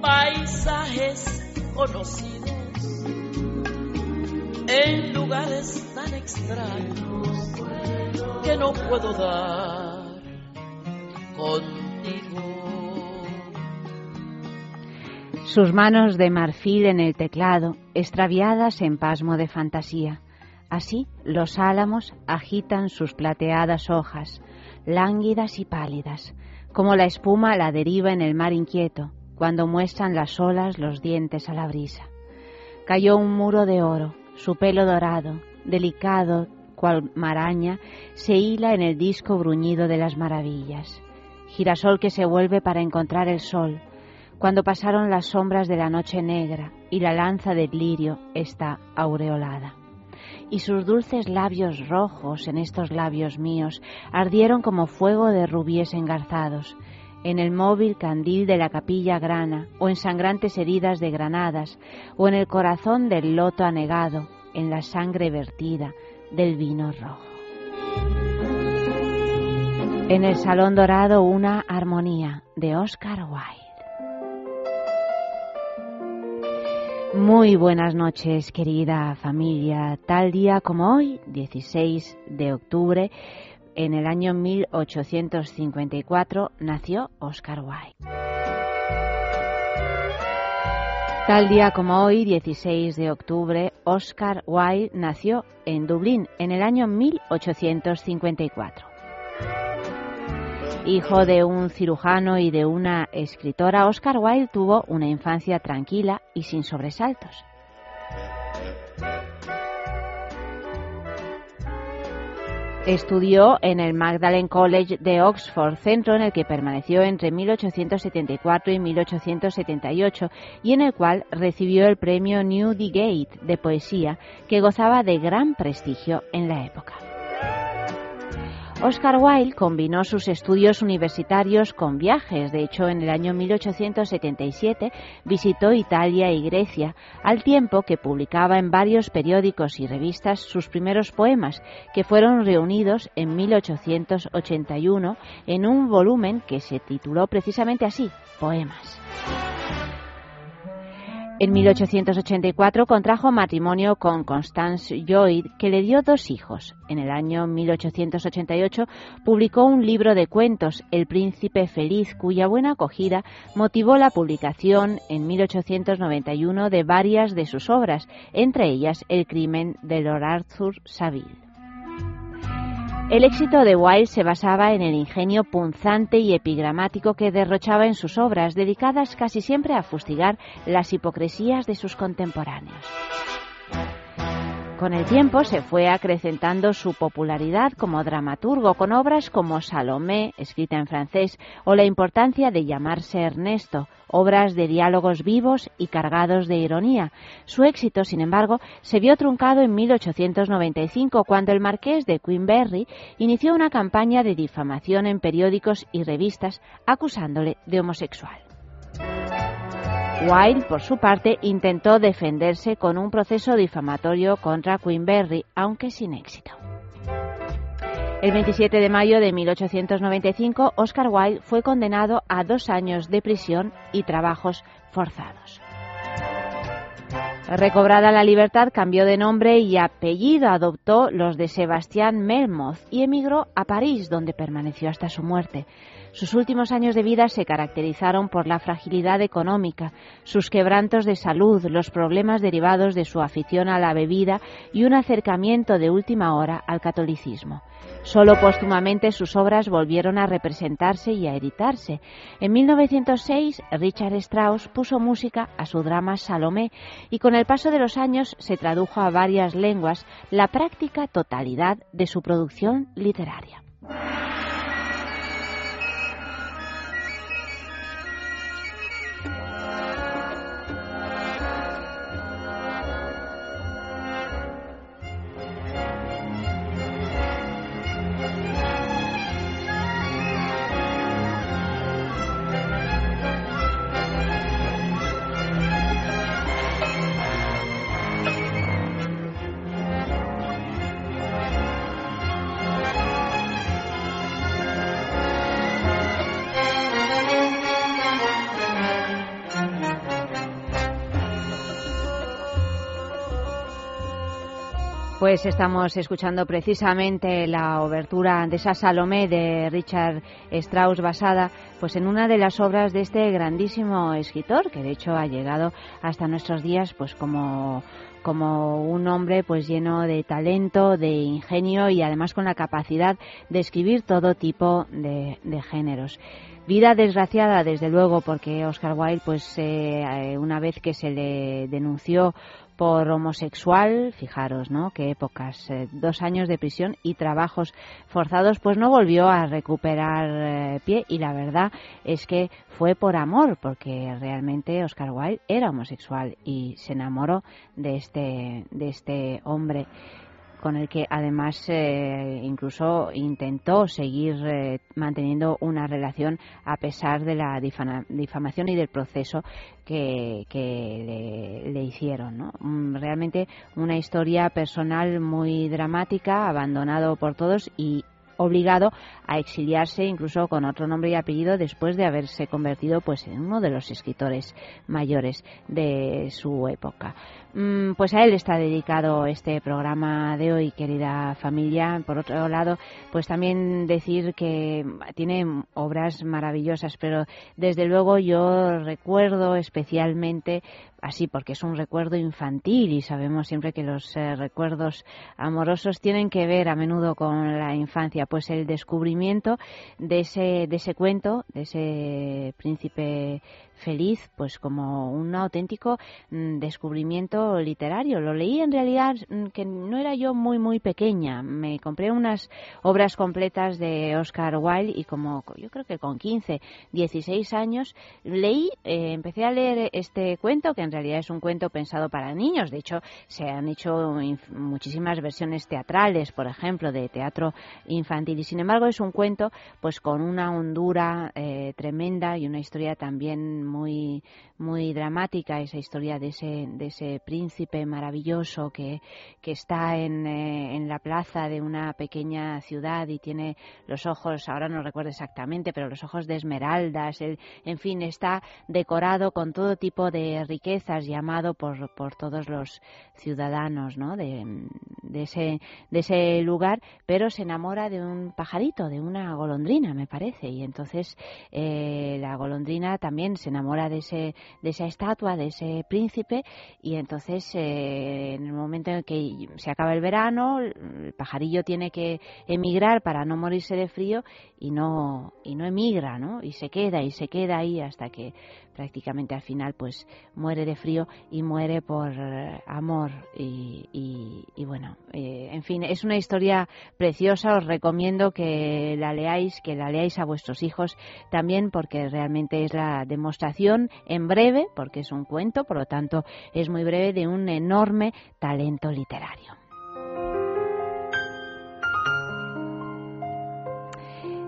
paisajes conocidos en lugares tan extraños que no puedo dar contigo. Sus manos de marfil en el teclado, extraviadas en pasmo de fantasía. Así los álamos agitan sus plateadas hojas, lánguidas y pálidas, como la espuma la deriva en el mar inquieto, cuando muestran las olas los dientes a la brisa. Cayó un muro de oro, su pelo dorado, delicado cual maraña, se hila en el disco bruñido de las maravillas. Girasol que se vuelve para encontrar el sol, cuando pasaron las sombras de la noche negra y la lanza del lirio está aureolada. Y sus dulces labios rojos en estos labios míos ardieron como fuego de rubíes engarzados, en el móvil candil de la capilla grana, o en sangrantes heridas de granadas, o en el corazón del loto anegado, en la sangre vertida del vino rojo. En el Salón Dorado una armonía de Oscar Wilde. Muy buenas noches, querida familia. Tal día como hoy, 16 de octubre, en el año 1854 nació Oscar Wilde. Tal día como hoy, 16 de octubre, Oscar Wilde nació en Dublín en el año 1854. Hijo de un cirujano y de una escritora, Oscar Wilde tuvo una infancia tranquila y sin sobresaltos. Estudió en el Magdalen College de Oxford, centro en el que permaneció entre 1874 y 1878 y en el cual recibió el premio Newdigate de poesía, que gozaba de gran prestigio en la época. Oscar Wilde combinó sus estudios universitarios con viajes. De hecho, en el año 1877 visitó Italia y Grecia, al tiempo que publicaba en varios periódicos y revistas sus primeros poemas, que fueron reunidos en 1881 en un volumen que se tituló precisamente así, Poemas. En 1884 contrajo matrimonio con Constance Lloyd, que le dio dos hijos. En el año 1888 publicó un libro de cuentos, El Príncipe Feliz, cuya buena acogida motivó la publicación en 1891 de varias de sus obras, entre ellas El crimen de Lord Arthur Saville. El éxito de Wilde se basaba en el ingenio punzante y epigramático que derrochaba en sus obras, dedicadas casi siempre a fustigar las hipocresías de sus contemporáneos. Con el tiempo se fue acrecentando su popularidad como dramaturgo con obras como Salomé, escrita en francés, o La importancia de llamarse Ernesto, obras de diálogos vivos y cargados de ironía. Su éxito, sin embargo, se vio truncado en 1895 cuando el marqués de Queenberry inició una campaña de difamación en periódicos y revistas acusándole de homosexual. Wilde, por su parte, intentó defenderse con un proceso difamatorio contra Queenberry, aunque sin éxito. El 27 de mayo de 1895, Oscar Wilde fue condenado a dos años de prisión y trabajos forzados. Recobrada la libertad, cambió de nombre y apellido, adoptó los de Sebastián Melmoth y emigró a París, donde permaneció hasta su muerte. Sus últimos años de vida se caracterizaron por la fragilidad económica, sus quebrantos de salud, los problemas derivados de su afición a la bebida y un acercamiento de última hora al catolicismo. Solo póstumamente sus obras volvieron a representarse y a editarse. En 1906, Richard Strauss puso música a su drama Salomé y con el paso de los años se tradujo a varias lenguas la práctica totalidad de su producción literaria. Pues estamos escuchando precisamente la obertura de esa Salomé de Richard Strauss basada pues en una de las obras de este grandísimo escritor que de hecho ha llegado hasta nuestros días pues como como un hombre pues lleno de talento, de ingenio y además con la capacidad de escribir todo tipo de, géneros. Vida desgraciada, desde luego, porque Oscar Wilde, pues eh, una vez que se le denunció por homosexual, fijaros, ¿no? Qué épocas, eh, dos años de prisión y trabajos forzados, pues no volvió a recuperar eh, pie y la verdad es que fue por amor, porque realmente Oscar Wilde era homosexual y se enamoró de este, de este hombre con el que además eh, incluso intentó seguir eh, manteniendo una relación a pesar de la difamación y del proceso que, le, le, hicieron. ¿no? Mm, realmente una historia personal muy dramática, abandonado por todos y obligado a exiliarse incluso con otro nombre y apellido después de haberse convertido pues en uno de los escritores mayores de su época. Mm, pues a él está dedicado este programa de hoy, querida familia. Por otro lado, pues también decir que tiene obras maravillosas, pero desde luego yo recuerdo especialmente así porque es un recuerdo infantil y sabemos siempre que los eh, recuerdos amorosos tienen que ver a menudo con la infancia, pues el descubrimiento de ese de ese cuento, de ese príncipe feliz, pues como un auténtico mm, descubrimiento literario. Lo leí en realidad mm, que no era yo muy muy pequeña. Me compré unas obras completas de Oscar Wilde y como yo creo que con 15, 16 años leí, eh, empecé a leer este cuento que en realidad es un cuento pensado para niños. De hecho, se han hecho muchísimas versiones teatrales, por ejemplo, de teatro infantil y sin embargo es un cuento pues con una hondura eh, tremenda y una historia también muy, muy dramática, esa historia de ese, de ese príncipe maravilloso que, que está en, eh, en la plaza de una pequeña ciudad y tiene los ojos, ahora no recuerdo exactamente, pero los ojos de esmeraldas, en fin, está decorado con todo tipo de riquezas, llamado por, por todos los ciudadanos ¿no? de, de, ese, de ese lugar, pero se enamora de un pajarito, de una golondrina, me parece, y entonces eh, la golondrina también se enamora de, ese, de esa estatua, de ese príncipe, y entonces eh, en el momento en que se acaba el verano, el pajarillo tiene que emigrar para no morirse de frío y no, y no emigra, ¿no? Y se queda y se queda ahí hasta que prácticamente al final pues muere de frío y muere por eh, amor y, bueno, eh, en fin, es una historia preciosa, os recomiendo que la leáis, que la leáis a vuestros hijos también porque realmente es la demostración en breve, porque es un cuento, por lo tanto es muy breve, de un enorme talento literario.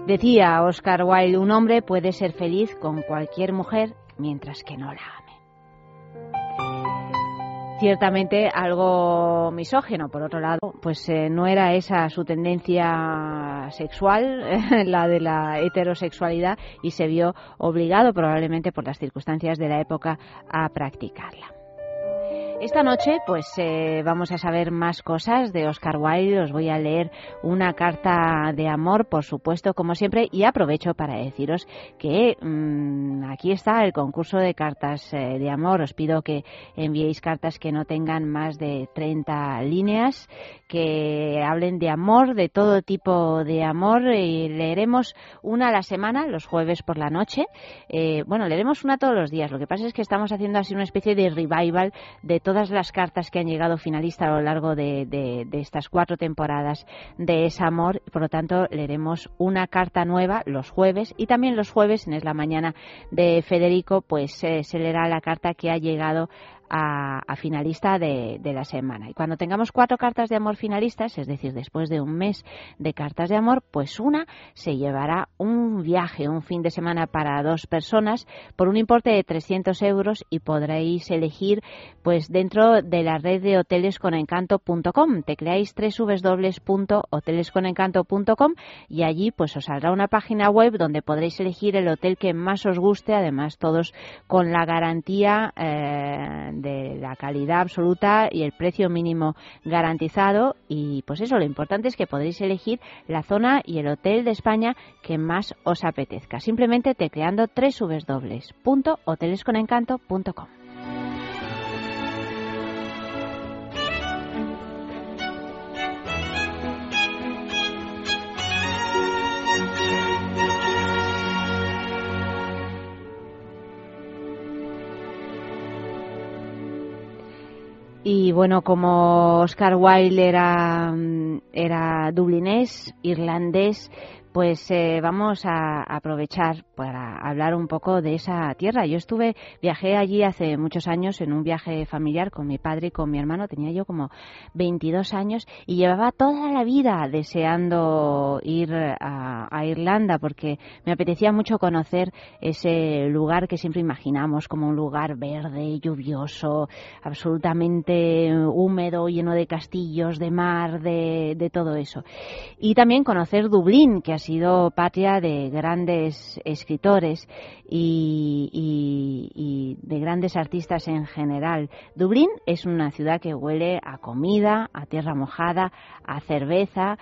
Decía Oscar Wilde, un hombre puede ser feliz con cualquier mujer mientras que no la ame. Ciertamente algo misógeno, por otro lado, pues eh, no era esa su tendencia sexual, la de la heterosexualidad, y se vio obligado probablemente por las circunstancias de la época a practicarla. Esta noche, pues eh, vamos a saber más cosas de Oscar Wilde. Os voy a leer una carta de amor, por supuesto, como siempre, y aprovecho para deciros que mm, aquí está el concurso de cartas eh, de amor. Os pido que enviéis cartas que no tengan más de 30 líneas, que hablen de amor, de todo tipo de amor, y leeremos una a la semana, los jueves por la noche. Eh, bueno, leeremos una todos los días. Lo que pasa es que estamos haciendo así una especie de revival de todas las cartas que han llegado finalistas a lo largo de, estas cuatro temporadas de Es Amor. Por lo tanto, leeremos una carta nueva los jueves y también los jueves, en la Mañana de Federico, pues eh, se leerá la carta que ha llegado a, finalista de, la semana. Y cuando tengamos cuatro cartas de amor finalistas, es decir, después de un mes de cartas de amor, pues una se llevará un viaje, un fin de semana para dos personas por un importe de 300 euros y podréis elegir pues dentro de la red de hotelesconencanto.com. Tecleáis www.hotelesconencanto.com y allí pues os saldrá una página web donde podréis elegir el hotel que más os guste, además todos con la garantía eh, de la calidad absoluta y el precio mínimo garantizado. Y pues eso, lo importante es que podréis elegir la zona y el hotel de España que más os apetezca. Simplemente tecleando www.hotelesconencanto.com. Y bueno, como Oscar Wilde era, era dublinés, irlandés, pues eh, vamos a aprovechar para hablar un poco de esa tierra. Yo estuve, viajé allí hace muchos años en un viaje familiar con mi padre y con mi hermano. Tenía yo como 22 años y llevaba toda la vida deseando ir a, Irlanda porque me apetecía mucho conocer ese lugar que siempre imaginamos como un lugar verde, lluvioso, absolutamente húmedo, lleno de castillos, de mar, de, de todo eso. Y también conocer Dublín, que ha sido patria de grandes escritores y, y, y, de grandes artistas en general. Dublín es una ciudad que huele a comida, a tierra mojada, a cerveza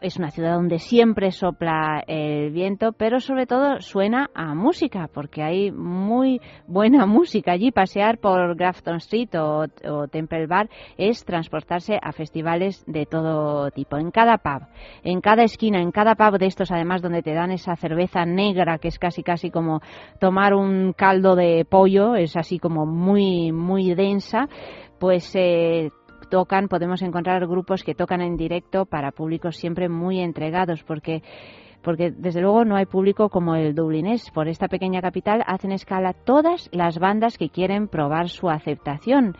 es una ciudad donde siempre sopla el viento, pero sobre todo suena a música, porque hay muy buena música allí. Pasear por Grafton Street o, o, Temple Bar es transportarse a festivales de todo tipo. En cada pub, en cada esquina, en cada pub de estos, además, donde te dan esa cerveza negra que es casi casi como tomar un caldo de pollo, es así como muy, muy densa, pues eh, tocan, podemos encontrar grupos que tocan en directo para públicos siempre muy entregados, porque porque desde luego no hay público como el dublinés. Por esta pequeña capital hacen escala todas las bandas que quieren probar su aceptación.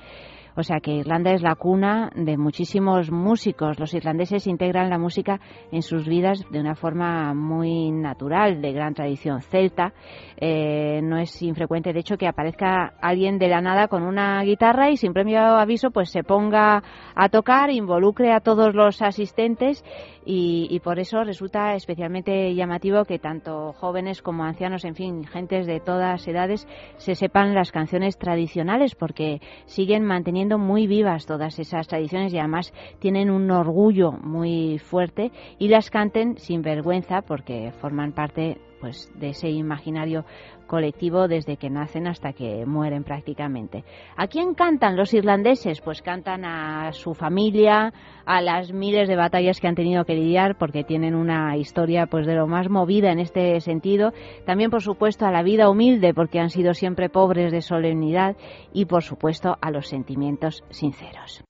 O sea que Irlanda es la cuna de muchísimos músicos. Los irlandeses integran la música en sus vidas de una forma muy natural, de gran tradición celta. Eh, no es infrecuente, de hecho, que aparezca alguien de la nada con una guitarra y sin premio aviso pues se ponga a tocar, involucre a todos los asistentes y, y, por eso resulta especialmente llamativo que tanto jóvenes como ancianos, en fin, gentes de todas edades, se sepan las canciones tradicionales porque siguen manteniendo muy vivas todas esas tradiciones y además tienen un orgullo muy fuerte y las canten sin vergüenza porque forman parte pues de ese imaginario colectivo desde que nacen hasta que mueren prácticamente. ¿A quién cantan los irlandeses? Pues cantan a su familia, a las miles de batallas que han tenido que lidiar porque tienen una historia pues de lo más movida en este sentido, también por supuesto a la vida humilde porque han sido siempre pobres de solemnidad y por supuesto a los sentimientos sinceros.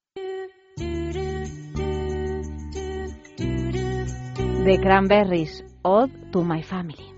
The Cranberries, Ode to My Family.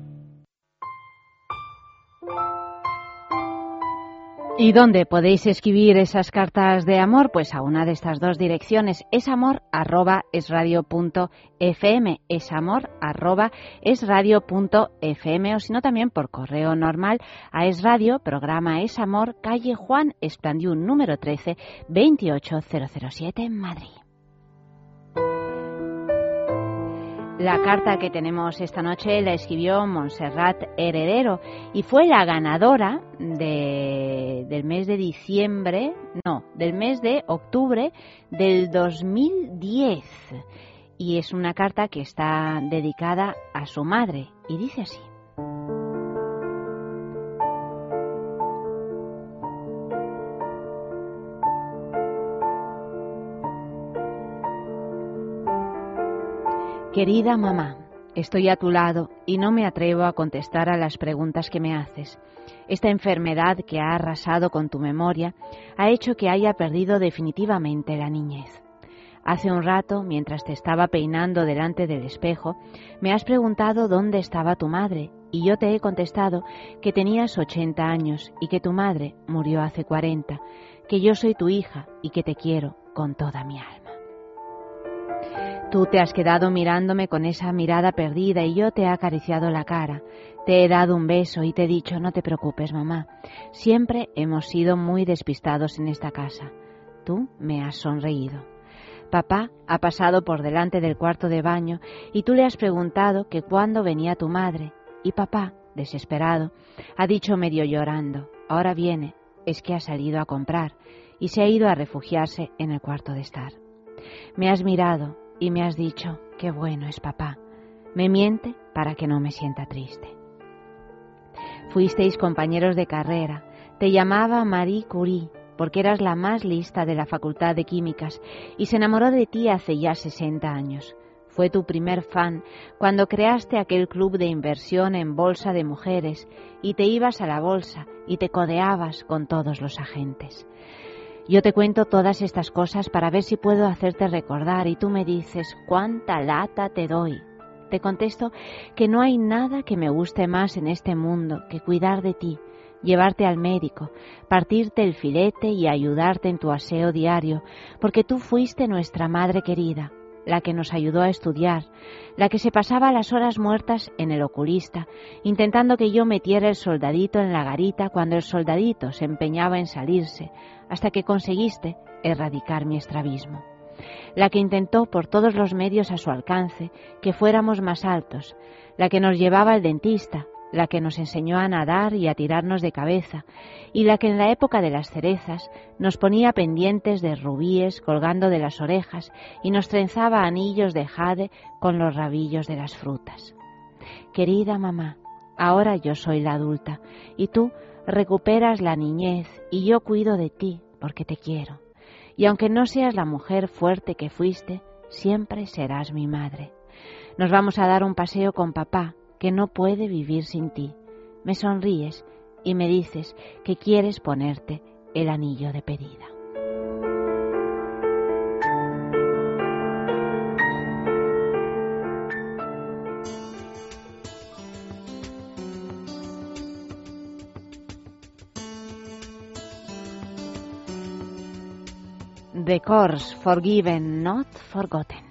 ¿Y dónde podéis escribir esas cartas de amor? Pues a una de estas dos direcciones, es amor arroba es radio punto fm, es amor arroba es radio punto fm, o si no también por correo normal a es radio, programa es amor, calle Juan Esplandiú número 13, 28007 en Madrid. La carta que tenemos esta noche la escribió Montserrat Heredero y fue la ganadora del mes de diciembre, no, del mes de octubre del 2010. Y es una carta que está dedicada a su madre y dice así. Querida mamá, estoy a tu lado y no me atrevo a contestar a las preguntas que me haces. Esta enfermedad que ha arrasado con tu memoria ha hecho que haya perdido definitivamente la niñez. Hace un rato, mientras te estaba peinando delante del espejo, me has preguntado dónde estaba tu madre y yo te he contestado que tenías 80 años y que tu madre murió hace 40, que yo soy tu hija y que te quiero con toda mi alma. Tú te has quedado mirándome con esa mirada perdida y yo te he acariciado la cara. Te he dado un beso y te he dicho, no te preocupes, mamá. Siempre hemos sido muy despistados en esta casa. Tú me has sonreído. Papá ha pasado por delante del cuarto de baño y tú le has preguntado que cuándo venía tu madre. Y papá, desesperado, ha dicho medio llorando, ahora viene, es que ha salido a comprar y se ha ido a refugiarse en el cuarto de estar. Me has mirado, y me has dicho, qué bueno es papá. Me miente para que no me sienta triste. Fuisteis compañeros de carrera. Te llamaba Marie Curie porque eras la más lista de la Facultad de Químicas y se enamoró de ti hace ya 60 años. Fue tu primer fan cuando creaste aquel club de inversión en bolsa de mujeres y te ibas a la bolsa y te codeabas con todos los agentes. Yo te cuento todas estas cosas para ver si puedo hacerte recordar y tú me dices cuánta lata te doy. Te contesto que no hay nada que me guste más en este mundo que cuidar de ti, llevarte al médico, partirte el filete y ayudarte en tu aseo diario, porque tú fuiste nuestra madre querida, la que nos ayudó a estudiar, la que se pasaba las horas muertas en el oculista, intentando que yo metiera el soldadito en la garita cuando el soldadito se empeñaba en salirse, hasta que conseguiste erradicar mi estrabismo. La que intentó por todos los medios a su alcance que fuéramos más altos, la que nos llevaba al dentista, la que nos enseñó a nadar y a tirarnos de cabeza, y la que en la época de las cerezas nos ponía pendientes de rubíes colgando de las orejas y nos trenzaba anillos de jade con los rabillos de las frutas. Querida mamá, ahora yo soy la adulta, y tú recuperas la niñez, y yo cuido de ti porque te quiero. Y aunque no seas la mujer fuerte que fuiste, siempre serás mi madre. Nos vamos a dar un paseo con papá, que no puede vivir sin ti. Me sonríes y me dices que quieres ponerte el anillo de pedida. The course forgiven, not forgotten.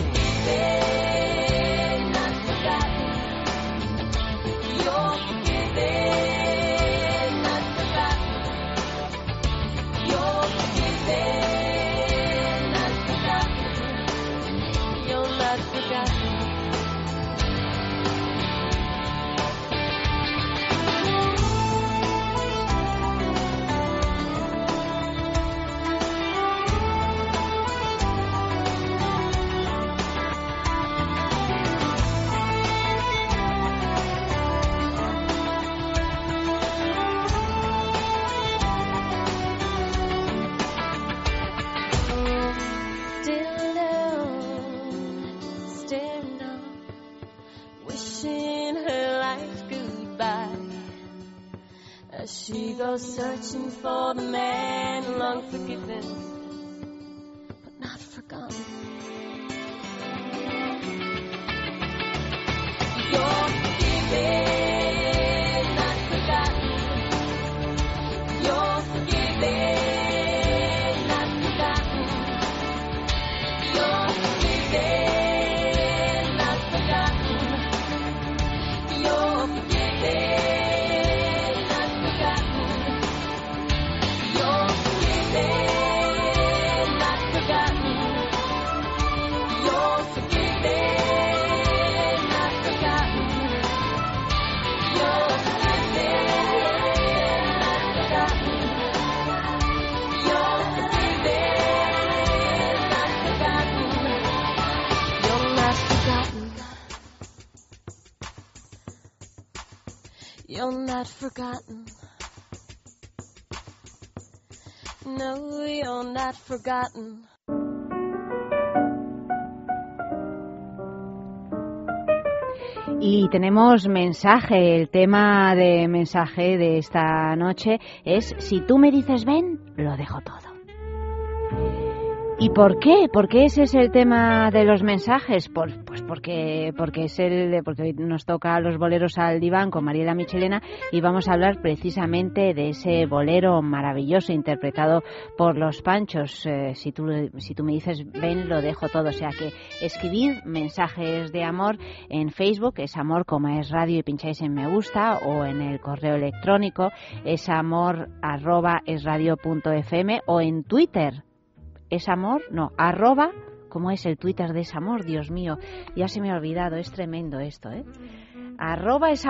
for the man No. Y tenemos mensaje, el tema de mensaje de esta noche es si tú me dices ven, lo dejo todo. ¿Y por qué? ¿Por qué ese es el tema de los mensajes? Por, pues porque, porque es el, porque hoy nos toca los boleros al diván con Mariela Michelena y vamos a hablar precisamente de ese bolero maravilloso interpretado por los Panchos. Eh, si tú, si tú me dices ven, lo dejo todo. O sea que escribid mensajes de amor en Facebook, es amor como es radio y pincháis en me gusta o en el correo electrónico es amor arroba es punto fm o en Twitter es amor, no, arroba, ¿cómo es el Twitter de es amor? Dios mío, ya se me ha olvidado, es tremendo esto, ¿eh? Arroba es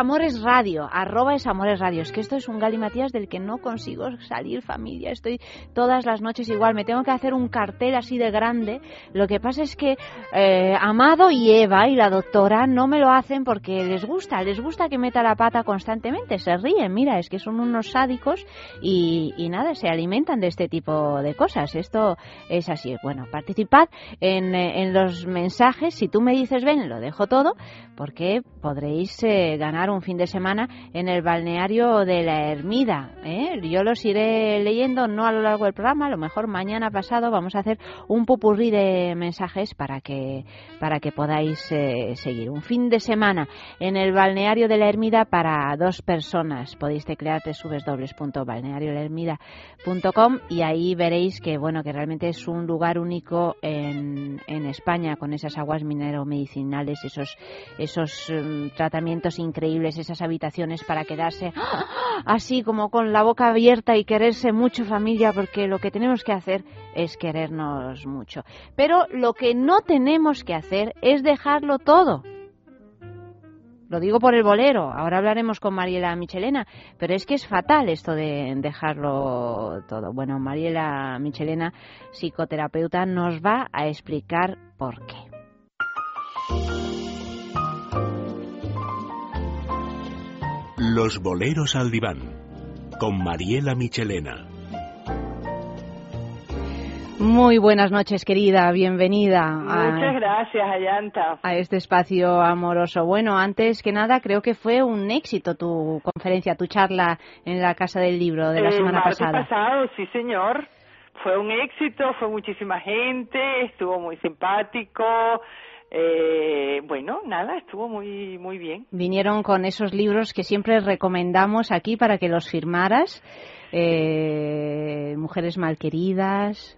radio, arroba es radio. Es que esto es un galimatías del que no consigo salir familia. Estoy todas las noches igual. Me tengo que hacer un cartel así de grande. Lo que pasa es que eh, Amado y Eva y la doctora no me lo hacen porque les gusta, les gusta que meta la pata constantemente. Se ríen, mira, es que son unos sádicos y, y nada, se alimentan de este tipo de cosas. Esto es así. Bueno, participad en, eh, en los mensajes. Si tú me dices ven, lo dejo todo porque podréis ganar un fin de semana en el balneario de la Ermida. ¿eh? Yo los iré leyendo, no a lo largo del programa, a lo mejor mañana pasado vamos a hacer un pupurrí de mensajes para que, para que podáis eh, seguir. Un fin de semana en el balneario de la Ermida para dos personas. Podéis teclear www.balneariolahermida.com y ahí veréis que, bueno, que realmente es un lugar único en, en España con esas aguas minero-medicinales, esos, esos mm, tratamientos increíbles, esas habitaciones para quedarse así como con la boca abierta y quererse mucho familia, porque lo que tenemos que hacer es querernos mucho. Pero lo que no tenemos que hacer es dejarlo todo. Lo digo por el bolero, ahora hablaremos con Mariela Michelena, pero es que es fatal esto de dejarlo todo. Bueno, Mariela Michelena, psicoterapeuta, nos va a explicar por qué. Los boleros al diván, con Mariela Michelena. Muy buenas noches, querida. Bienvenida Muchas gracias, Ayanta. a este espacio amoroso. Bueno, antes que nada, creo que fue un éxito tu conferencia, tu charla en la Casa del Libro de la El semana martes pasada. pasado, sí, señor. Fue un éxito, fue muchísima gente, estuvo muy simpático. Eh, bueno, nada, estuvo muy muy bien. Vinieron con esos libros que siempre recomendamos aquí para que los firmaras. Eh, Mujeres malqueridas.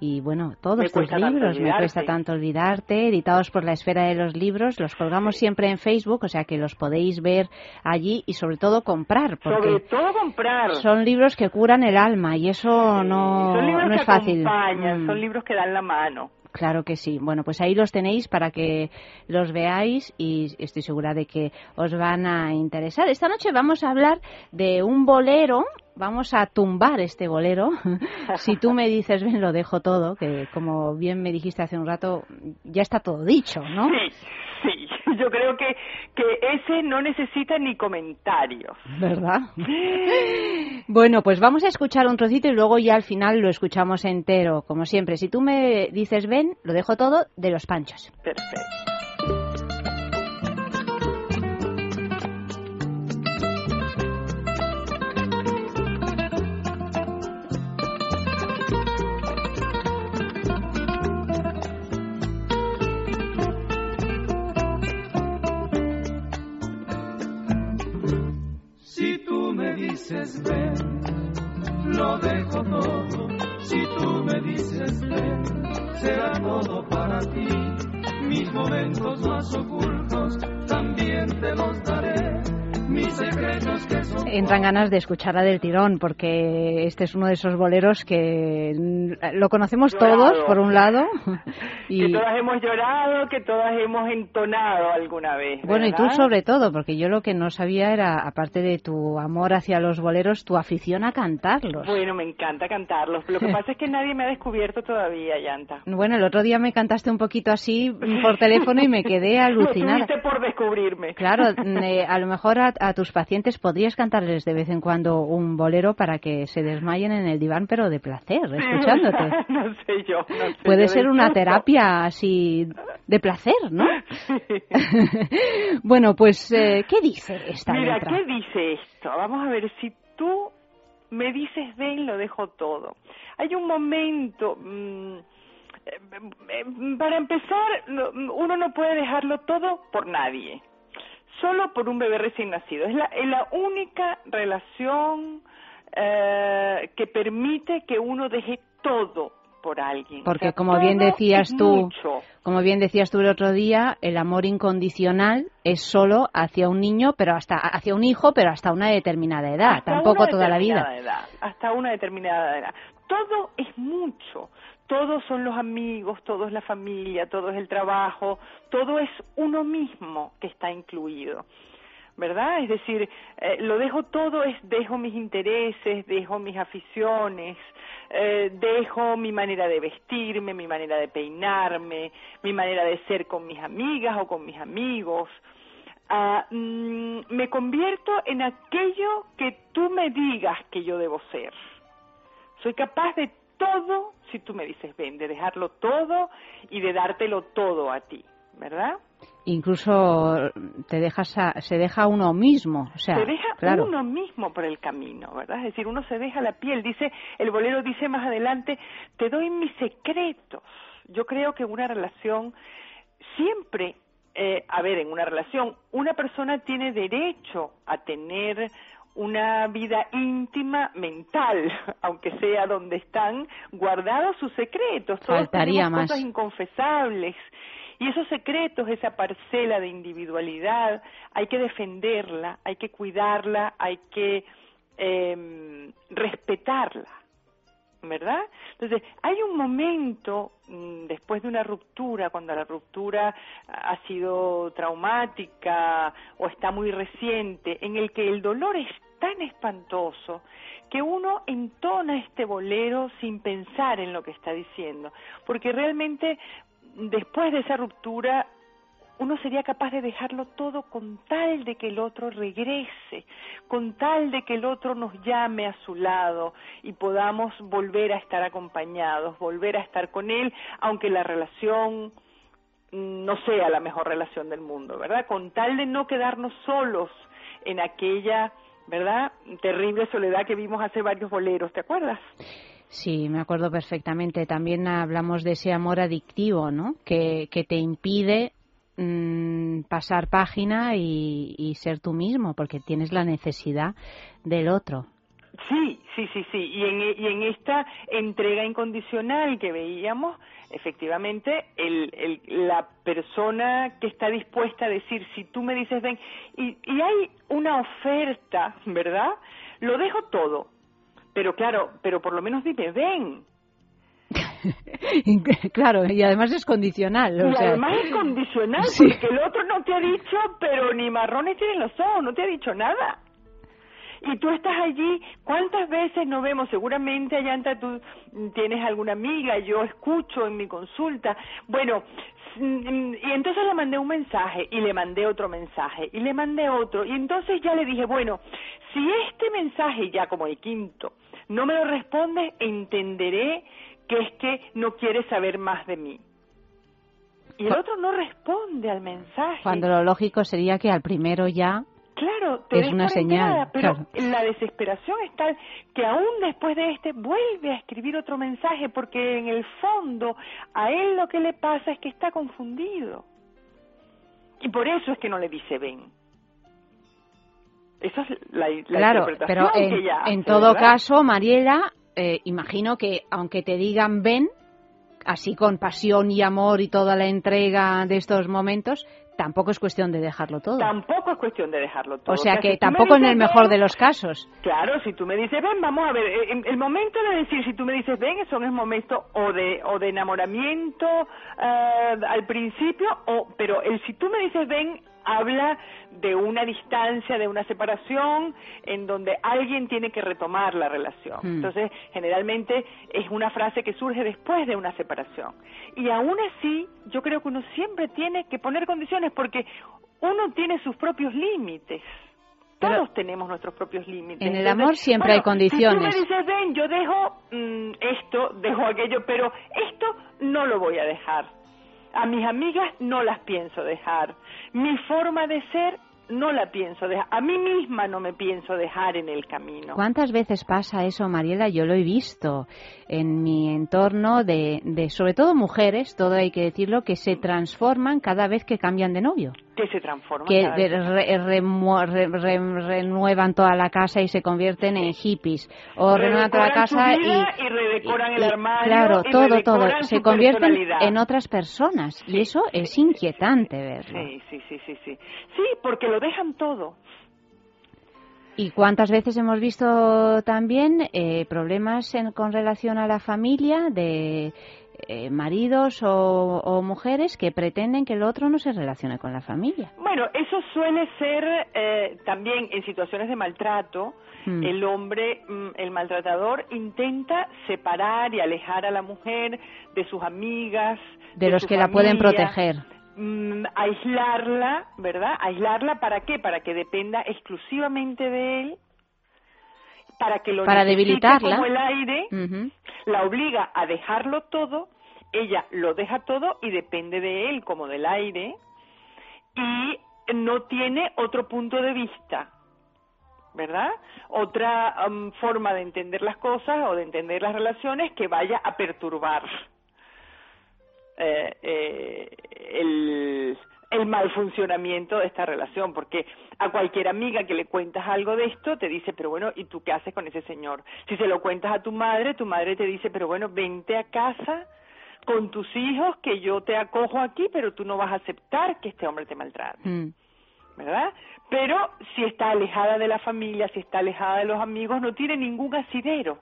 Y bueno, todos Me tus libros, me cuesta tanto olvidarte, editados por la esfera de los libros, los colgamos siempre en Facebook, o sea que los podéis ver allí y sobre todo comprar, porque Sobre todo comprar. son libros que curan el alma y eso no, son libros no que es fácil. acompañan, Mm. son libros que dan la mano. Claro que sí. Bueno, pues ahí los tenéis para que los veáis y estoy segura de que os van a interesar. Esta noche vamos a hablar de un bolero. Vamos a tumbar este bolero. si tú me dices, ven, lo dejo todo, que como bien me dijiste hace un rato, ya está todo dicho, ¿no? Sí, sí. Yo creo que, que ese no necesita ni comentarios. ¿Verdad? Bueno, pues vamos a escuchar un trocito y luego ya al final lo escuchamos entero, como siempre. Si tú me dices, ven, lo dejo todo de los panchos. Perfecto. Dices ven, lo dejo todo. Si tú me dices ven, será todo para ti. Mis momentos más ocultos también te los daré. Mis secretos que son Entran ganas de escucharla del tirón, porque este es uno de esos boleros que mm, lo conocemos Llorado. todos, por un lado. Que Y, todas hemos llorado, que todas hemos entonado alguna vez. bueno, y tú ¿verdad? sobre todo, porque yo lo que no sabía era, aparte de tu amor hacia los boleros, tu afición a cantarlos. Bueno, me encanta cantarlos. Lo que pasa es que nadie me ha descubierto todavía, Yanta. Bueno, el otro día me cantaste un poquito así por teléfono y me quedé Lo alucinada. tuviste por descubrirme. Claro, mm, eh, a lo mejor a, a tus pacientes podrías cantarles de vez en cuando un bolero para que se desmayen en el diván, pero de placer, escuchándote. no sé yo. no sé Puede yo ser una terapia así de placer, ¿no? bueno, pues, eh, ¿qué dice esta Mira, letra? ¿qué dice esto? Vamos a ver, si tú me dices ven, lo dejo todo. Hay un momento, mm, eh, eh, para empezar, no- uno no puede dejarlo todo por nadie, solo por un bebé recién nacido. Es la, es la única relación eh, que permite que uno deje todo por alguien. O Porque sea, como bien decías tú, mucho. como bien decías tú el otro día, el amor incondicional es solo hacia un niño, pero hasta hacia un hijo, pero hasta una determinada edad, Hasta tampoco toda la vida. edad, hasta una determinada edad. Todo es mucho. Todos son los amigos, todo es la familia, todo es el trabajo, todo es uno mismo que está incluido. ¿Verdad? Es decir, eh, lo dejo todo, es dejo mis intereses, dejo mis aficiones, eh, dejo mi manera de vestirme, mi manera de peinarme, mi manera de ser con mis amigas o con mis amigos, Ah, mm, me convierto en aquello que tú me digas que yo debo ser. Soy capaz de todo si tú me dices ven, de dejarlo todo y de dártelo todo a ti, ¿verdad? incluso te dejas se deja uno mismo, o sea, se deja claro. uno mismo por el camino, ¿verdad? Es decir, uno se deja la piel. Dice el bolero dice más adelante, te doy mis secretos. Yo creo que una relación siempre, eh, a ver, en una relación, una persona tiene derecho a tener una vida íntima mental, aunque sea donde están guardados sus secretos. Todos Faltaría más. cosas inconfesables. Y esos secretos, esa parcela de individualidad, hay que defenderla, hay que cuidarla, hay que eh, respetarla, ¿verdad? Entonces, hay un momento mm, después de una ruptura, cuando la ruptura ha sido traumática o está muy reciente, en el que el dolor es tan espantoso que uno entona este bolero sin pensar en lo que está diciendo, porque realmente después de esa ruptura uno sería capaz de dejarlo todo con tal de que el otro regrese, con tal de que el otro nos llame a su lado y podamos volver a estar acompañados, volver a estar con él, aunque la relación no sea la mejor relación del mundo, ¿verdad? Con tal de no quedarnos solos en aquella, ¿verdad? Terrible soledad que vimos hace varios boleros, ¿te acuerdas? Sí, me acuerdo perfectamente. También hablamos de ese amor adictivo, ¿no? Que, que te impide mmm, pasar página y, y, ser tú mismo, porque tienes la necesidad del otro. Sí, sí, sí, sí. Y en, y en esta entrega incondicional que veíamos, efectivamente, el, el, la persona que está dispuesta a decir, si tú me dices ven, y, y hay una oferta, ¿verdad? Lo dejo todo, pero claro, pero por lo menos dime ven. claro, y además es condicional. Y sea... además es condicional, Sí. porque el otro no te ha dicho, pero ni marrones tienen los ojos, no te ha dicho nada. Y tú estás allí, ¿cuántas veces nos vemos? Seguramente, Ayanta, tú tienes alguna amiga, yo escucho en mi consulta. Bueno, mm, y entonces le mandé un mensaje, y le mandé otro mensaje, y le mandé otro, y entonces ya le dije, bueno, si este mensaje, ya como el quinto, no me lo responde, entenderé que es que no quiere saber más de mí. Y el otro no responde al mensaje. Cuando lo lógico sería que al primero ya Claro, te Es una señal, pero claro. la desesperación es tal que aún después de este vuelve a escribir otro mensaje porque en el fondo a él lo que le pasa es que está confundido. Y por eso es que no le dice ven. Esa es la, la Claro, interpretación pero en, que ella en hace, todo ¿verdad? caso, Mariela, eh, imagino que aunque te digan ven, así con pasión y amor y toda la entrega de estos momentos, tampoco es cuestión de dejarlo todo. Tampoco es cuestión de dejarlo todo. o sea que tampoco en el mejor ven, de los casos. Claro, si tú me dices, ven, vamos a ver, eh, en- el momento de decir, si tú me dices, ven, son el momento o de, o de enamoramiento eh, al principio, o, pero el si tú me dices, ven, habla de una distancia, de una separación, en donde alguien tiene que retomar la relación. Hmm. Entonces, generalmente es una frase que surge después de una separación. Y aún así, yo creo que uno siempre tiene que poner condiciones, porque uno tiene sus propios límites. Pero Todos tenemos nuestros propios límites. en el Entonces, amor siempre hay condiciones. Si tú me dices, ven, yo dejo mm, esto, dejo aquello, pero esto no lo voy a dejar. A mis amigas no las pienso dejar. Mi forma de ser no la pienso dejar. A mí misma no me pienso dejar en el camino. ¿Cuántas veces pasa eso, Mariela? Yo lo he visto en mi entorno de, de, sobre todo mujeres, todo hay que decirlo, que se transforman cada vez que cambian de novio. Que se transforma. que re- re- re- renuevan toda la casa y se convierten en hippies o renuevan toda la casa y, y redecoran el armario claro y todo todo se convierten en otras personas y eso es inquietante verlo Sí, sí, sí, sí, sí. Sí, porque lo dejan todo. y cuántas veces hemos visto también eh, problemas en- con relación a la familia de eh, maridos o, o mujeres que pretenden que el otro no se relacione con la familia Bueno, eso suele ser eh, también en situaciones de maltrato. Mm. El hombre, mm, el maltratador, intenta separar y alejar a la mujer de sus amigas, de los que la pueden proteger mm, aislarla, ¿verdad? Aislarla para qué? Para que dependa exclusivamente de él, para que lo Para debilitarla. como el aire, la obliga a dejarlo todo, ella lo deja todo y depende de él como del aire, y no tiene otro punto de vista, ¿verdad? Otra um, forma de entender las cosas o de entender las relaciones que vaya a perturbar eh, eh, el, el mal funcionamiento de esta relación, porque a cualquier amiga que le cuentas algo de esto te dice, pero bueno, ¿y tú qué haces con ese señor? Si se lo cuentas a tu madre, tu madre te dice, pero bueno, vente a casa con tus hijos, que yo te acojo aquí, pero tú no vas a aceptar que este hombre te maltrate. Mm. ¿verdad? Pero si está alejada de la familia, si está alejada de los amigos, no tiene ningún asidero.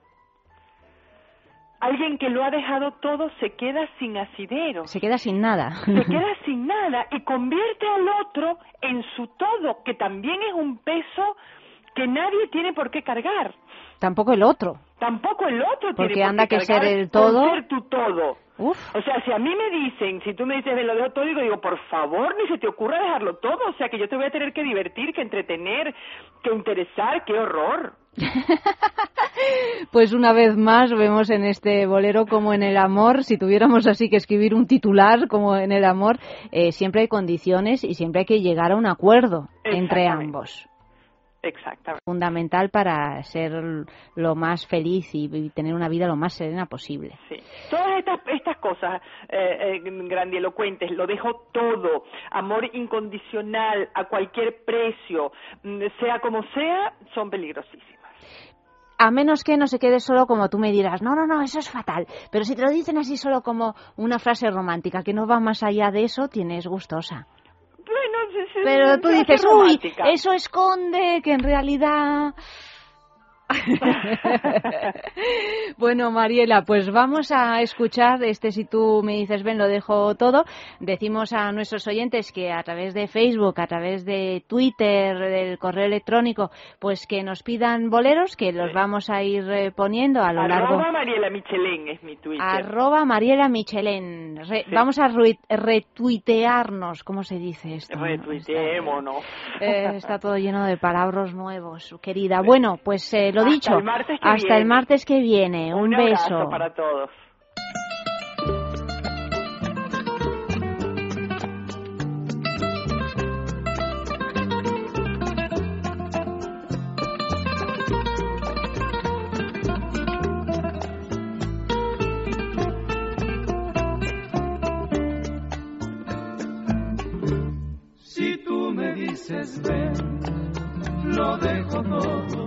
Alguien que lo ha dejado todo se queda sin asidero, Se queda sin nada. se queda sin nada y convierte al otro en su todo, que también es un peso que nadie tiene por qué cargar. Tampoco el otro. Tampoco el otro Porque tiene por anda qué que cargar ser el todo. ser tu todo. Uf. O sea, si a mí me dicen, si tú me dices, me lo dejo todo, digo, digo, por favor, ni se te ocurra dejarlo todo. O sea, que yo te voy a tener que divertir, que entretener, que interesar, qué horror. Pues una vez más vemos en este bolero como en el amor, si tuviéramos así que escribir un titular como en el amor, eh, siempre hay condiciones y siempre hay que llegar a un acuerdo entre ambos. Exactamente. Fundamental para ser lo más feliz y, tener una vida lo más serena posible. Sí. Todas estas, estas cosas eh, eh, grandilocuentes, lo dejo todo, amor incondicional a cualquier precio, mm, sea como sea, son peligrosísimas. A menos que no se quede solo como tú me dirás, no, no, no, eso es fatal. Pero si te lo dicen así solo como una frase romántica que no va más allá de eso, tienes gustosa. Bueno, sí, sí, Pero tú dices, uy, romántica". eso esconde que en realidad... bueno, Mariela, pues vamos a escuchar este si tú me dices, ven, lo dejo todo. Decimos a nuestros oyentes que a través de Facebook, a través de Twitter, del correo electrónico, pues que nos pidan boleros, que los vamos a ir eh, poniendo a lo largo. Arroba Mariela Michelén es mi Twitter. Arroba Mariela Michelén. Re- Sí. Vamos a retuitearnos, ¿cómo se dice esto? Retuiteémonos. Eh, está todo lleno de palabras nuevos, querida. Bueno, pues eh, lo Hasta dicho, el martes que hasta el viene. martes que viene. Un, Un abrazo beso. para todos. Si tú me dices ven, lo dejo todo.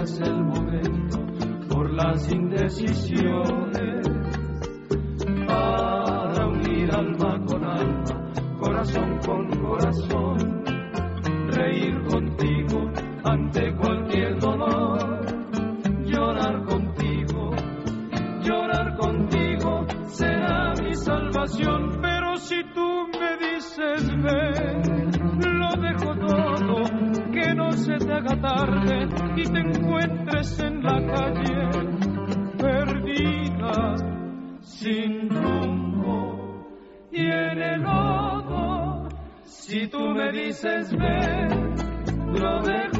detengas el momento por las indecisiones. Para unir alma con alma, corazón con corazón, reír contigo ante cualquier dolor, llorar contigo, llorar contigo será mi salvación, pero si tú me dices ven, lo dejo todo, que no se te haga tarde sin rumbo y en el lodo. Si tú me dices ven, lo dejo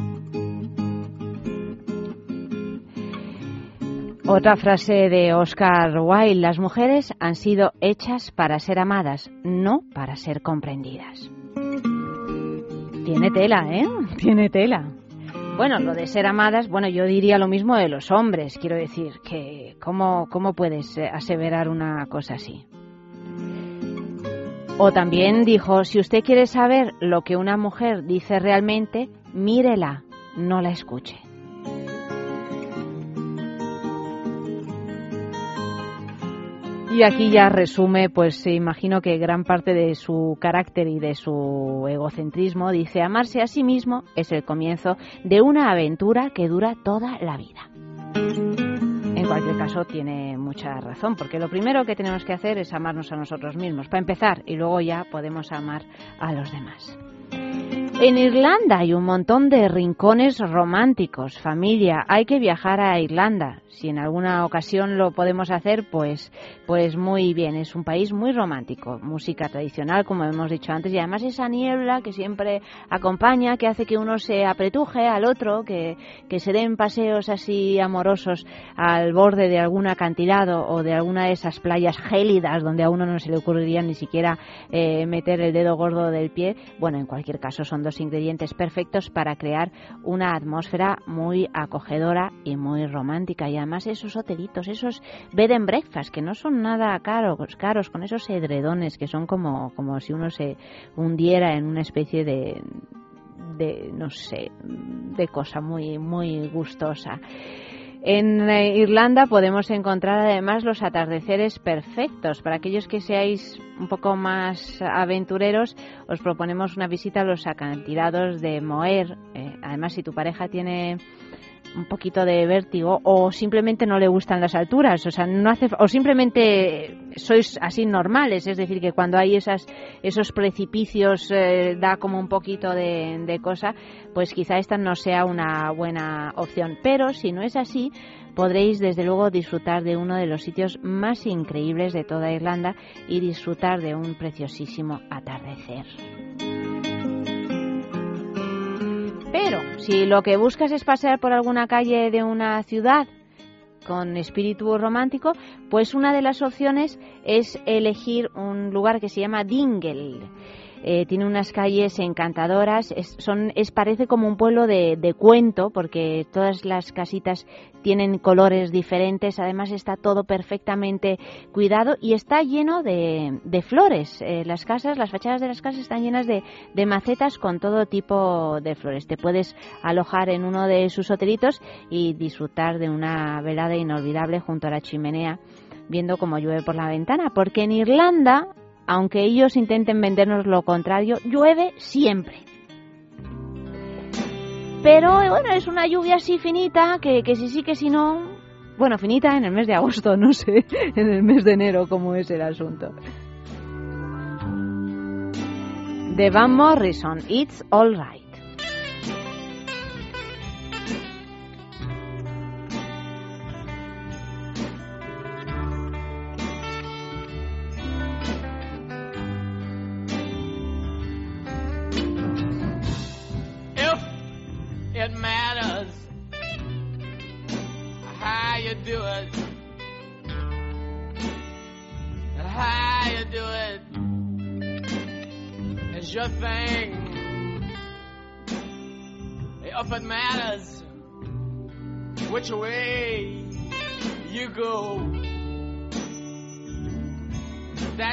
Otra frase de Oscar Wilde, las mujeres han sido hechas para ser amadas, no para ser comprendidas. Tiene tela, ¿eh? Tiene tela. Bueno, lo de ser amadas, bueno, yo diría lo mismo de los hombres, quiero decir, que ¿cómo, cómo puedes eh, aseverar una cosa así? O también dijo, si usted quiere saber lo que una mujer dice realmente, mírela, no la escuche. Y aquí ya resume, pues imagino que gran parte de su carácter y de su egocentrismo. Dice, amarse a sí mismo es el comienzo de una aventura que dura toda la vida. En cualquier caso, tiene mucha razón, porque lo primero que tenemos que hacer es amarnos a nosotros mismos, para empezar, y luego ya podemos amar a los demás. En Irlanda hay un montón de rincones románticos, familia. Hay que viajar a Irlanda. Si en alguna ocasión lo podemos hacer, pues, pues muy bien. Es un país muy romántico. Música tradicional, como hemos dicho antes, y además esa niebla que siempre acompaña, que hace que uno se apretuje al otro, que, que se den paseos así amorosos al borde de algún acantilado o de alguna de esas playas gélidas donde a uno no se le ocurriría ni siquiera eh, meter el dedo gordo del pie. Bueno, en cualquier caso son dos ingredientes perfectos para crear una atmósfera muy acogedora y muy romántica. Además esos hotelitos, esos bed and breakfast, que no son nada caros, caros con esos edredones que son como, como si uno se hundiera en una especie de, de no sé, de cosa muy, muy gustosa. En eh, Irlanda podemos encontrar además los atardeceres perfectos. Para aquellos que seáis un poco más aventureros, os proponemos una visita a los acantilados de Moher. Eh, además, si tu pareja tiene un poquito de vértigo o simplemente no le gustan las alturas, o sea, no hace o simplemente sois así normales, es decir, que cuando hay esas esos precipicios eh, da como un poquito de, de cosa, pues quizá esta no sea una buena opción, pero si no es así, podréis desde luego disfrutar de uno de los sitios más increíbles de toda Irlanda y disfrutar de un preciosísimo atardecer. Pero si lo que buscas es pasear por alguna calle de una ciudad con espíritu romántico, pues una de las opciones es elegir un lugar que se llama Dingle. Eh, tiene unas calles encantadoras, es, son, es parece como un pueblo de, de, cuento porque todas las casitas tienen colores diferentes, además está todo perfectamente cuidado y está lleno de, de flores. Eh, las casas, las fachadas de las casas están llenas de, de, macetas con todo tipo de flores. Te puedes alojar en uno de sus hotelitos y disfrutar de una velada inolvidable junto a la chimenea viendo cómo llueve por la ventana, porque en Irlanda aunque ellos intenten vendernos lo contrario, llueve siempre. Pero bueno, es una lluvia así finita, que, que si sí, que si no... Bueno, finita en el mes de agosto, no sé, en el mes de enero cómo es el asunto. De Van Morrison, It's Alright.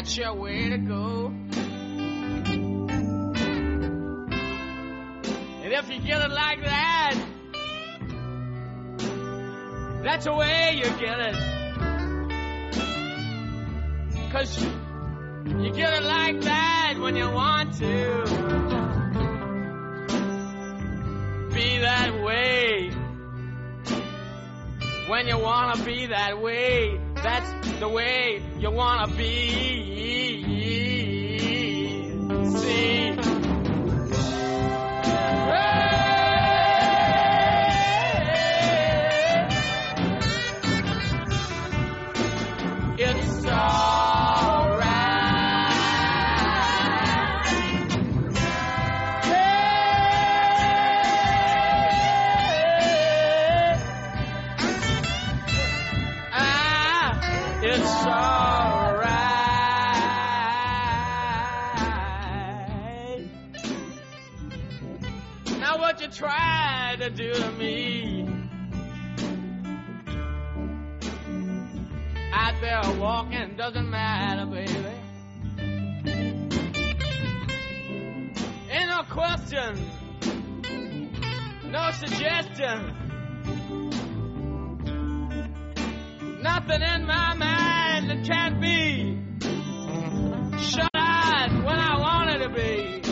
That's your way to go And if you get it like that, that's the way you get it. Cause you get it like that when you want to. Be that way. When you wanna be that way, that's the way you wanna be. You try to do to me? Out there walking doesn't matter, baby. Ain't no question, no suggestion. Nothing in my mind that can't be shut eyed when I want it to be.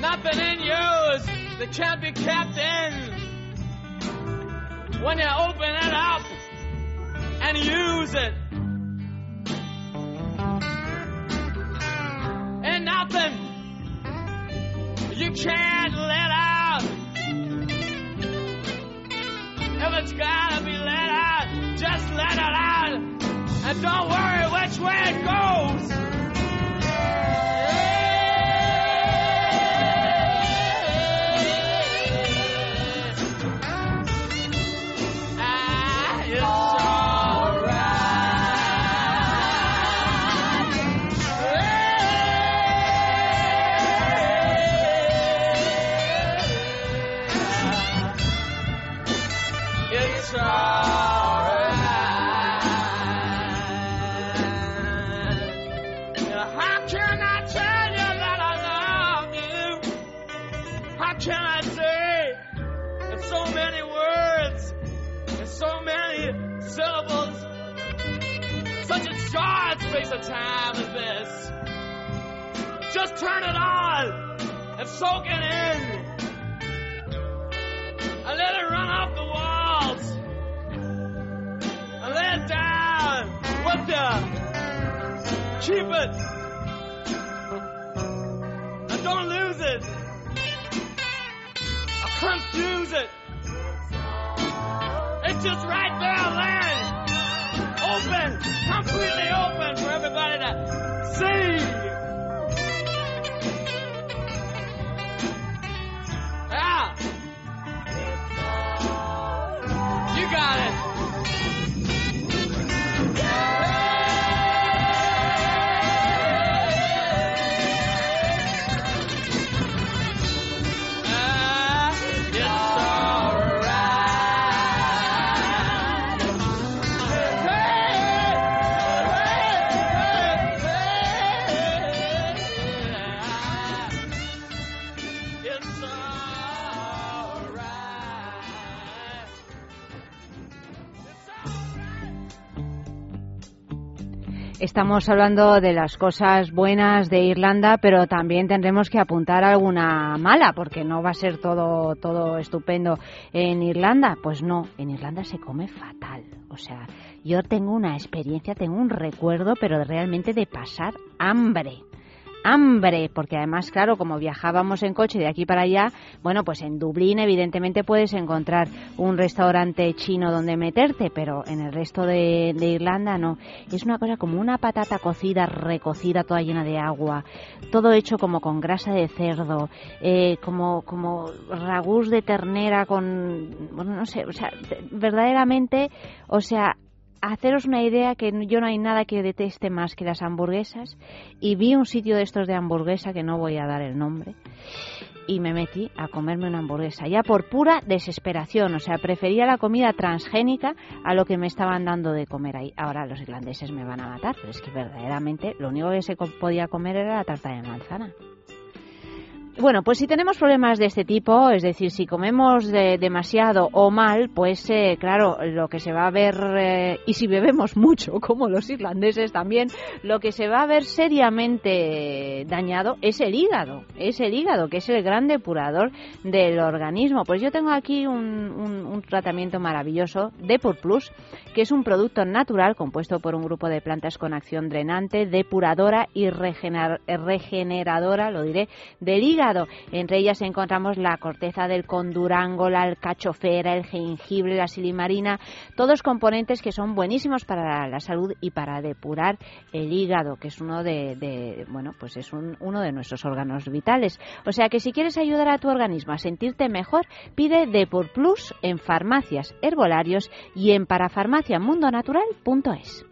Nothing in yours that can't be kept in when you open it up and use it. And nothing you can't let out. If it's gotta be let out, just let it out. And don't worry which way it goes. Time as this? Just turn it on and soak it in. I let it run off the walls. I lay it down with you. Keep it. And don't lose it. I confuse it. It's just right there, open, completely open for everybody to see. Estamos hablando de las cosas buenas de Irlanda, pero también tendremos que apuntar alguna mala, porque no va a ser todo, todo estupendo en Irlanda. Pues no, en Irlanda se come fatal. O sea, yo tengo una experiencia, tengo un recuerdo, pero realmente de pasar hambre hambre, porque además, claro, como viajábamos en coche de aquí para allá, bueno, pues en Dublín evidentemente puedes encontrar un restaurante chino donde meterte, pero en el resto de, de Irlanda no. Es una cosa como una patata cocida, recocida, toda llena de agua, todo hecho como con grasa de cerdo, eh, como, como ragús de ternera con, bueno, no sé, o sea, verdaderamente, o sea, haceros una idea que yo no hay nada que deteste más que las hamburguesas y vi un sitio de estos de hamburguesa que no voy a dar el nombre y me metí a comerme una hamburguesa ya por pura desesperación, o sea, prefería la comida transgénica a lo que me estaban dando de comer ahí. Ahora los irlandeses me van a matar, pero es que verdaderamente lo único que se podía comer era la tarta de manzana. Bueno, pues si tenemos problemas de este tipo, es decir, si comemos de- demasiado o mal, pues eh, claro, lo que se va a ver, eh, y si bebemos mucho, como los irlandeses también, lo que se va a ver seriamente dañado es el hígado, es el hígado, que es el gran depurador del organismo. Pues yo tengo aquí un, un- un tratamiento maravilloso, Depur Plus, que es un producto natural compuesto por un grupo de plantas con acción drenante, depuradora y regener- regeneradora, lo diré, del hígado. Entre ellas encontramos la corteza del condurango, la alcachofera, el jengibre, la silimarina, todos componentes que son buenísimos para la salud y para depurar el hígado, que es uno de, bueno, pues es un- uno de nuestros órganos vitales. O sea que si quieres ayudar a tu organismo a sentirte mejor, pide Depur Plus en farmacias, herbolarios y en parafarmaciamundonatural.es.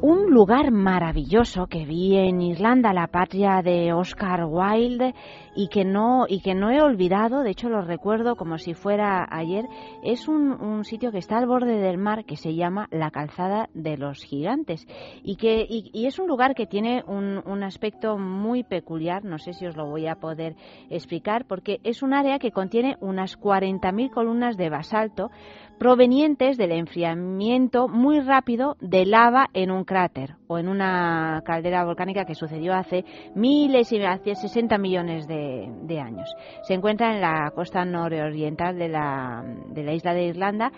Un lugar maravilloso que vi en Irlanda, la patria de Oscar Wilde, y que no y que no he olvidado, de hecho lo recuerdo como si fuera ayer, es un, un sitio que está al borde del mar que se llama la Calzada de los Gigantes y que y, y es un lugar que tiene un, un aspecto muy peculiar, no sé si os lo voy a poder explicar, porque es un área que contiene unas 40.000 columnas de basalto provenientes del enfriamiento muy rápido de lava en un cráter o en una caldera volcánica que sucedió hace miles y hace 60 millones de, años. Se encuentra en la costa nororiental de la, de la isla de Irlanda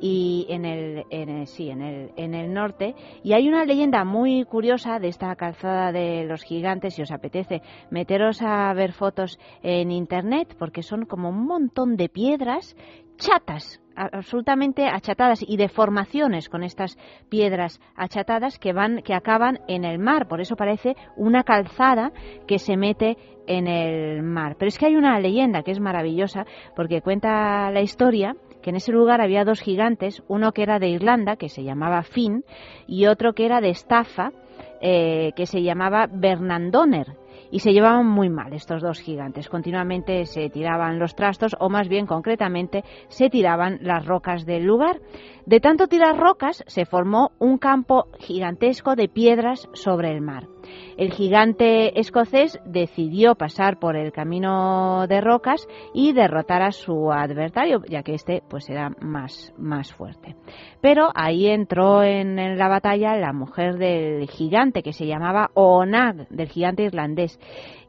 y en el, en el- sí en el, en el norte y hay una leyenda muy curiosa de esta calzada de los gigantes si os apetece meteros a ver fotos en internet porque son como un montón de piedras chatas absolutamente achatadas y deformaciones con estas piedras achatadas que van que acaban en el mar por eso parece una calzada que se mete en el mar pero es que hay una leyenda que es maravillosa porque cuenta la historia que en ese lugar había dos gigantes, uno que era de Irlanda, que se llamaba Finn, y otro que era de Staffa, eh, que se llamaba Bernandoner. Y se llevaban muy mal estos dos gigantes. Continuamente se tiraban los trastos, o más bien concretamente se tiraban las rocas del lugar. De tanto tirar rocas se formó un campo gigantesco de piedras sobre el mar. El gigante escocés decidió pasar por el camino de rocas y derrotar a su adversario, ya que este pues era más, más fuerte. Pero ahí entró en, la batalla la mujer del gigante, que se llamaba Onag, del gigante irlandés,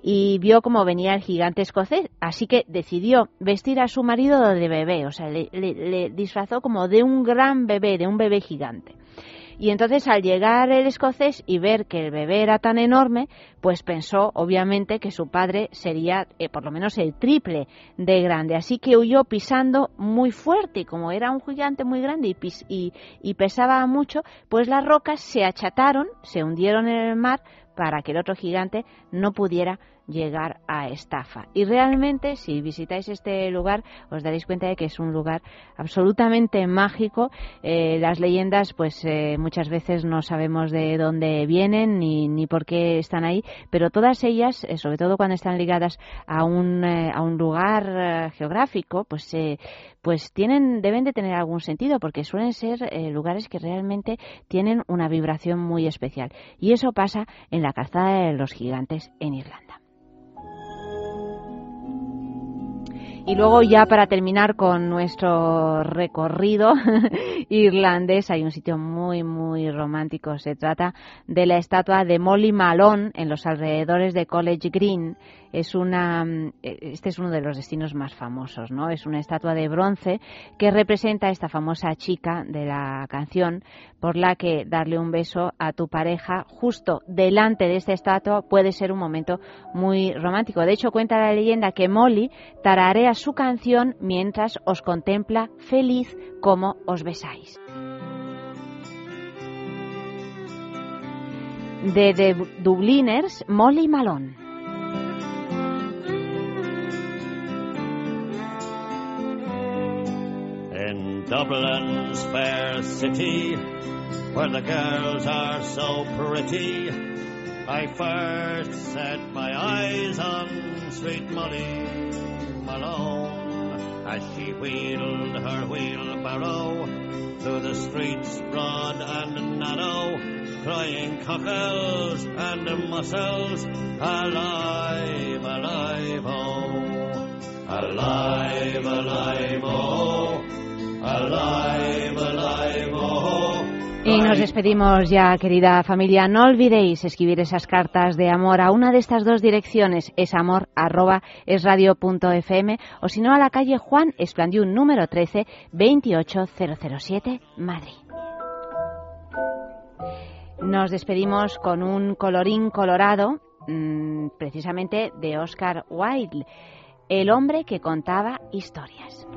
y vio cómo venía el gigante escocés, así que decidió vestir a su marido de bebé, o sea, le disfrazó como de un gran bebé, de un bebé gigante. Y entonces al llegar el escocés y ver que el bebé era tan enorme, pues pensó obviamente que su padre sería eh, por lo menos el triple de grande. Así que huyó pisando muy fuerte como era un gigante muy grande y, pis- y, y pesaba mucho, pues las rocas se achataron, se hundieron en el mar para que el otro gigante no pudiera llegar a estafa. Y realmente, si visitáis este lugar, os daréis cuenta de que es un lugar absolutamente mágico. Eh, las leyendas, pues eh, muchas veces no sabemos de dónde vienen ni, ni por qué están ahí, pero todas ellas, eh, sobre todo cuando están ligadas a un, eh, a un lugar geográfico, pues eh, pues tienen deben de tener algún sentido porque suelen ser lugares que realmente tienen una vibración muy especial y eso pasa en la calzada de los gigantes en Irlanda. Y luego ya para terminar con nuestro recorrido irlandés hay un sitio muy muy romántico. Se trata de la estatua de Molly Malone en los alrededores de College Green. Es una mm, este es uno de los destinos más famosos, ¿no? Es una estatua de bronce que representa a esta famosa chica de la canción por la que darle un beso a tu pareja justo delante de esta estatua puede ser un momento muy romántico. De hecho, cuenta la leyenda que Molly tararea su canción mientras os contempla feliz como os besáis. De The Dubliners, Molly Malone. In Dublin's fair city, where the girls are so pretty, I first set my eyes on sweet Molly Malone as she wheeled her wheelbarrow through the streets broad and narrow, crying cockles and mussels, alive, alive, oh, alive, alive, oh, alive, alive, oh. Y nos despedimos ya, querida familia. No olvidéis escribir esas cartas de amor a una de estas dos direcciones, es amor arroba es radio punto fm, o si no a la calle Juan Esplandiún número 13, 28007, Madrid. Nos despedimos con un colorín colorado, mmm, precisamente de Oscar Wilde, el hombre que contaba historias.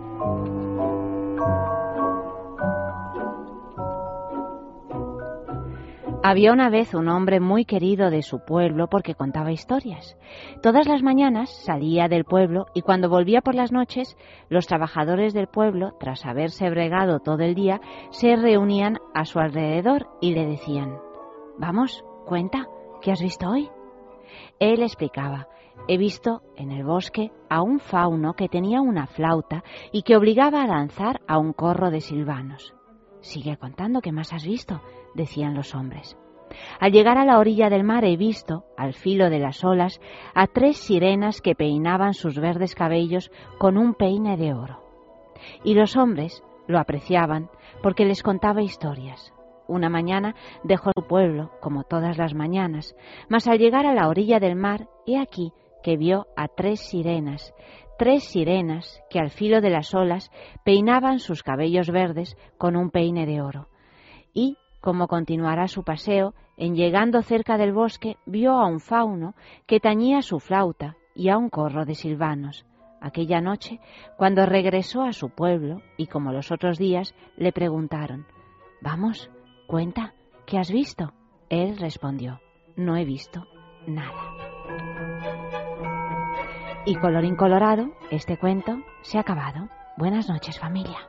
Había una vez un hombre muy querido de su pueblo porque contaba historias. Todas las mañanas salía del pueblo y cuando volvía por las noches, los trabajadores del pueblo, tras haberse bregado todo el día, se reunían a su alrededor y le decían, Vamos, cuenta, ¿qué has visto hoy? Él explicaba, he visto en el bosque a un fauno que tenía una flauta y que obligaba a danzar a un corro de silvanos. Sigue contando qué más has visto, decían los hombres. Al llegar a la orilla del mar he visto, al filo de las olas, a tres sirenas que peinaban sus verdes cabellos con un peine de oro. Y los hombres lo apreciaban porque les contaba historias. Una mañana dejó su pueblo, como todas las mañanas, mas al llegar a la orilla del mar, he aquí que vio a tres sirenas, tres sirenas que al filo de las olas peinaban sus cabellos verdes con un peine de oro. Y, como continuará su paseo, en llegando cerca del bosque vio a un fauno que tañía su flauta y a un corro de silvanos. Aquella noche, cuando regresó a su pueblo, y como los otros días, le preguntaron Vamos, cuenta, ¿qué has visto? Él respondió No he visto nada. Y colorín colorado, este cuento se ha acabado. Buenas noches familia.